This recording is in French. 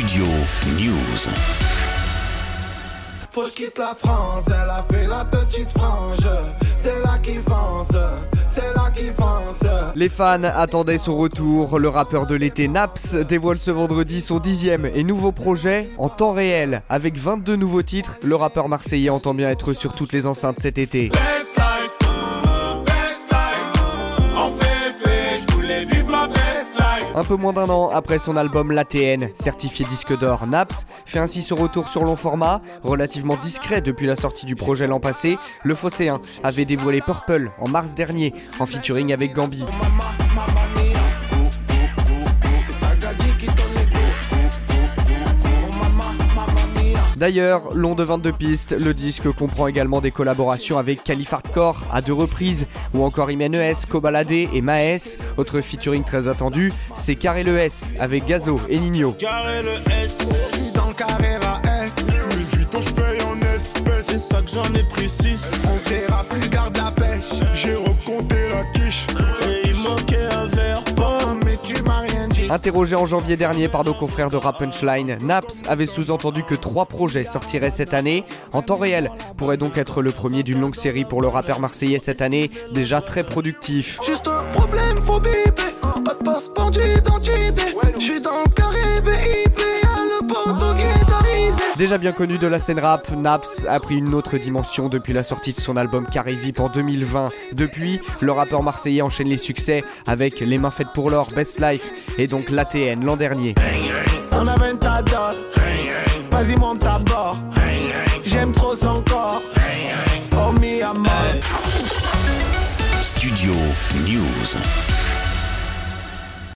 Studio News. Faut que je quitte la France, elle a fait la petite frange. C'est là qui fonce, c'est là qui fonce. Les fans attendaient son retour. Le rappeur de l'été Naps dévoile ce vendredi son dixième et nouveau projet en temps réel. Avec 22 nouveaux titres, le rappeur marseillais entend bien être sur toutes les enceintes cet été. Un peu moins d'un an après son album L'ATN, certifié disque d'or, Naps fait ainsi son retour sur long format, relativement discret depuis la sortie du projet l'an passé. Le Phocéen avait dévoilé Purple en mars dernier, en featuring avec Gambi. D'ailleurs, long de 22 pistes, le disque comprend également des collaborations avec Calif Hardcore à deux reprises, ou encore Imen ES, Kobalade et Maes. Autre featuring très attendu, c'est Carré le S avec Gazo et Nino. Carré le S, je suis dans carré S. En espèces. C'est ça que j'en ai pris 6. On verra plus, Interrogé en janvier dernier par nos confrères de Rap Punchline, Naps avait sous-entendu que trois projets sortiraient cette année. En temps réel, pourrait donc être le premier d'une longue série pour le rappeur marseillais cette année, déjà très productif. Juste un problème, faut. Pas de d'identité. Je suis dans le carré BIP, le. Déjà bien connu de la scène rap, Naps a pris une autre dimension depuis la sortie de son album Carré Vip en 2020. Depuis, le rappeur marseillais enchaîne les succès avec Les mains faites pour l'or, Best Life et donc l'ATN l'an dernier. On a 20 ta dot. Vas-y, monte à bord. J'aime trop son corps. Oh, mi amor. Studio News.